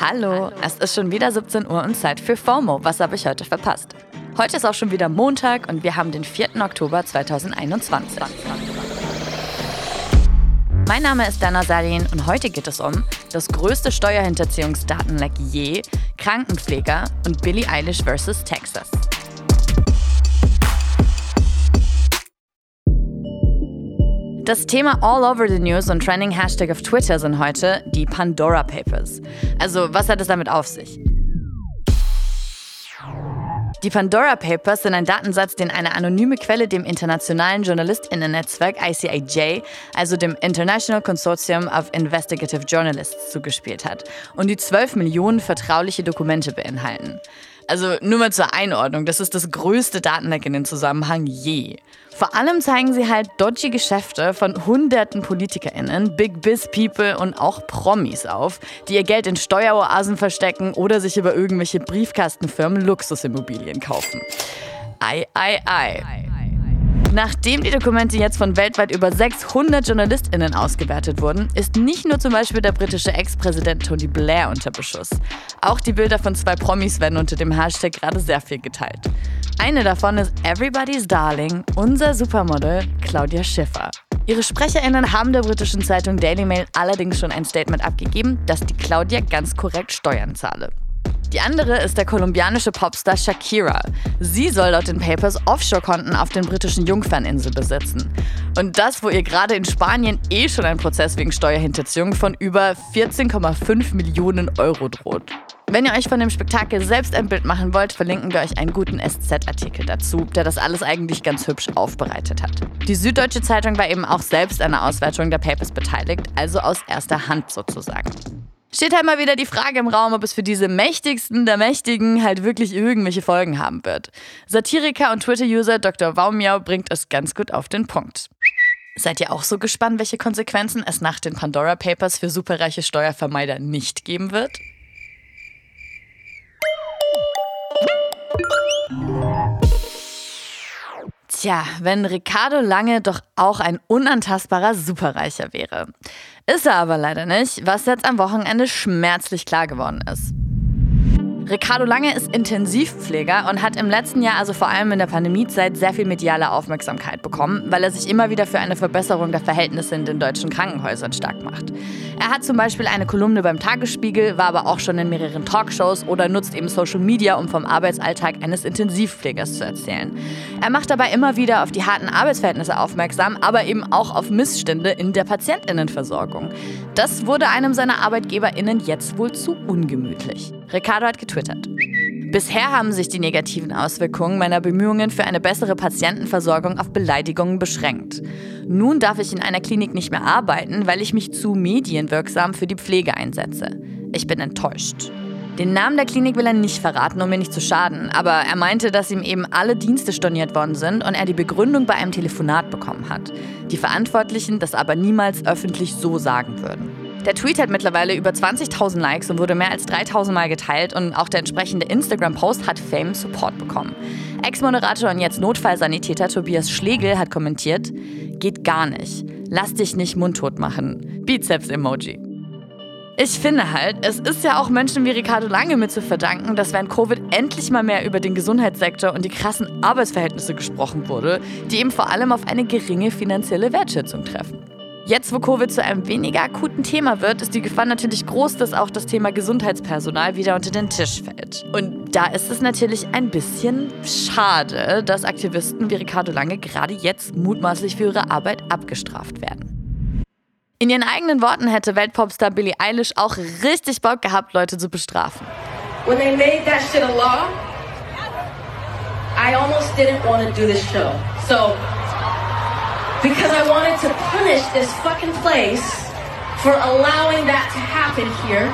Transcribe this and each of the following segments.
Hallo, es ist schon wieder 17 Uhr und Zeit für FOMO. Was habe ich heute verpasst? Heute ist auch schon wieder Montag und wir haben den 4. Oktober 2021. Mein Name ist Dana Salin und heute geht es um das größte Steuerhinterziehungsdatenleck je, Krankenpfleger und Billie Eilish vs. Texas. Das Thema all over the news und trending Hashtag auf Twitter sind heute die Pandora Papers. Also, was hat es damit auf sich? Die Pandora Papers sind ein Datensatz, den eine anonyme Quelle dem internationalen JournalistInnen-Netzwerk ICIJ, also dem International Consortium of Investigative Journalists, zugespielt hat und die 12 Millionen vertrauliche Dokumente beinhalten. Also nur mal zur Einordnung, das ist das größte Datenleck in den Zusammenhang je. Vor allem zeigen sie halt dodgy Geschäfte von hunderten PolitikerInnen, Big Biz People und auch Promis auf, die ihr Geld in Steueroasen verstecken oder sich über irgendwelche Briefkastenfirmen Luxusimmobilien kaufen. Ei, ei, ei. Nachdem die Dokumente jetzt von weltweit über 600 JournalistInnen ausgewertet wurden, ist nicht nur zum Beispiel der britische Ex-Präsident Tony Blair unter Beschuss. Auch die Bilder von zwei Promis werden unter dem Hashtag gerade sehr viel geteilt. Eine davon ist Everybody's Darling, unser Supermodel Claudia Schiffer. Ihre SprecherInnen haben der britischen Zeitung Daily Mail allerdings schon ein Statement abgegeben, dass die Claudia ganz korrekt Steuern zahle. Die andere ist der kolumbianische Popstar Shakira. Sie soll laut den Papers Offshore-Konten auf den britischen Jungferninseln besitzen. Und das, wo ihr gerade in Spanien eh schon ein Prozess wegen Steuerhinterziehung von über 14,5 Millionen Euro droht. Wenn ihr euch von dem Spektakel selbst ein Bild machen wollt, verlinken wir euch einen guten SZ-Artikel dazu, der das alles eigentlich ganz hübsch aufbereitet hat. Die Süddeutsche Zeitung war eben auch selbst an der Auswertung der Papers beteiligt, also aus erster Hand sozusagen steht halt mal wieder die Frage im Raum, ob es für diese Mächtigsten der Mächtigen halt wirklich irgendwelche Folgen haben wird. Satiriker und Twitter-User Dr. Waumiau bringt es ganz gut auf den Punkt. Seid ihr auch so gespannt, welche Konsequenzen es nach den Pandora Papers für superreiche Steuervermeider nicht geben wird? Tja, wenn Ricardo Lange doch auch ein unantastbarer Superreicher wäre. Ist er aber leider nicht, was jetzt am Wochenende schmerzlich klar geworden ist. Ricardo Lange ist Intensivpfleger und hat im letzten Jahr, also vor allem in der Pandemiezeit, sehr viel mediale Aufmerksamkeit bekommen, weil er sich immer wieder für eine Verbesserung der Verhältnisse in den deutschen Krankenhäusern stark macht. Er hat zum Beispiel eine Kolumne beim Tagesspiegel, war aber auch schon in mehreren Talkshows oder nutzt eben Social Media, um vom Arbeitsalltag eines Intensivpflegers zu erzählen. Er macht dabei immer wieder auf die harten Arbeitsverhältnisse aufmerksam, aber eben auch auf Missstände in der Patientinnenversorgung. Das wurde einem seiner ArbeitgeberInnen jetzt wohl zu ungemütlich. Ricardo hat getwittert. Bisher haben sich die negativen Auswirkungen meiner Bemühungen für eine bessere Patientenversorgung auf Beleidigungen beschränkt. Nun darf ich in einer Klinik nicht mehr arbeiten, weil ich mich zu medienwirksam für die Pflege einsetze. Ich bin enttäuscht. Den Namen der Klinik will er nicht verraten, um mir nicht zu schaden, aber er meinte, dass ihm eben alle Dienste storniert worden sind und er die Begründung bei einem Telefonat bekommen hat. Die Verantwortlichen das aber niemals öffentlich so sagen würden. Der Tweet hat mittlerweile über 20.000 Likes und wurde mehr als 3.000 Mal geteilt und auch der entsprechende Instagram-Post hat Fame Support bekommen. Ex-Moderator und jetzt Notfallsanitäter Tobias Schlegel hat kommentiert, geht gar nicht. Lass dich nicht mundtot machen. Bizeps-Emoji. Ich finde halt, es ist ja auch Menschen wie Ricardo Lange mit zu verdanken, dass während Covid endlich mal mehr über den Gesundheitssektor und die krassen Arbeitsverhältnisse gesprochen wurde, die eben vor allem auf eine geringe finanzielle Wertschätzung treffen. Jetzt, wo Covid zu einem weniger akuten Thema wird, ist die Gefahr natürlich groß, dass auch das Thema Gesundheitspersonal wieder unter den Tisch fällt. Und da ist es natürlich ein bisschen schade, dass Aktivisten wie Ricardo Lange gerade jetzt mutmaßlich für ihre Arbeit abgestraft werden. In ihren eigenen Worten hätte Weltpopstar Billie Eilish auch richtig Bock gehabt, Leute zu bestrafen. When they made that shit a law, I almost didn't want to do this show. So because I wanted to punish this fucking place for allowing that to happen here.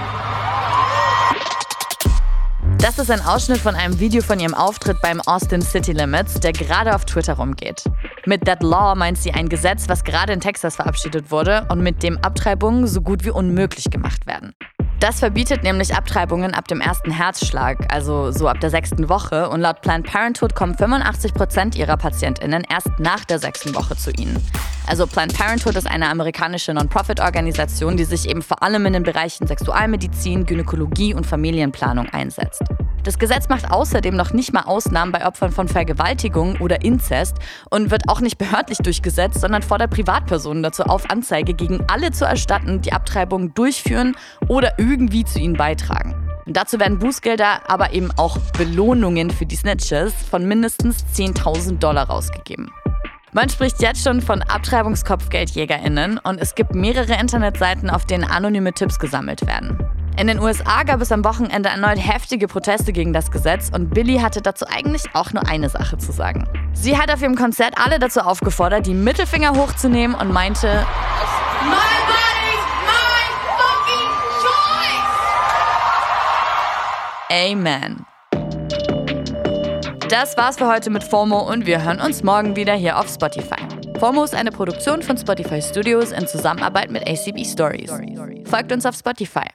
Das ist ein Ausschnitt von einem Video von ihrem Auftritt beim Austin City Limits, der gerade auf Twitter rumgeht. Mit That Law meint sie ein Gesetz, was gerade in Texas verabschiedet wurde und mit dem Abtreibungen so gut wie unmöglich gemacht werden. Das verbietet nämlich Abtreibungen ab dem ersten Herzschlag, also so ab der sechsten Woche. Und laut Planned Parenthood kommen 85 Prozent ihrer PatientInnen erst nach der sechsten Woche zu ihnen. Also Planned Parenthood ist eine amerikanische Non-Profit-Organisation, die sich eben vor allem in den Bereichen Sexualmedizin, Gynäkologie und Familienplanung einsetzt. Das Gesetz macht außerdem noch nicht mal Ausnahmen bei Opfern von Vergewaltigung oder Inzest und wird auch nicht behördlich durchgesetzt, sondern fordert Privatpersonen dazu auf, Anzeige gegen alle zu erstatten, die Abtreibungen durchführen oder irgendwie zu ihnen beitragen. Und dazu werden Bußgelder, aber eben auch Belohnungen für die Snitches von mindestens 10.000 Dollar rausgegeben. Man spricht jetzt schon von Abtreibungskopfgeldjägerinnen und es gibt mehrere Internetseiten, auf denen anonyme Tipps gesammelt werden. In den USA gab es am Wochenende erneut heftige Proteste gegen das Gesetz und Billy hatte dazu eigentlich auch nur eine Sache zu sagen. Sie hat auf ihrem Konzert alle dazu aufgefordert, die Mittelfinger hochzunehmen und meinte: My body's my fucking choice! Amen. Das war's für heute mit FOMO und wir hören uns morgen wieder hier auf Spotify. FOMO ist eine Produktion von Spotify Studios in Zusammenarbeit mit ACB Stories. Folgt uns auf Spotify.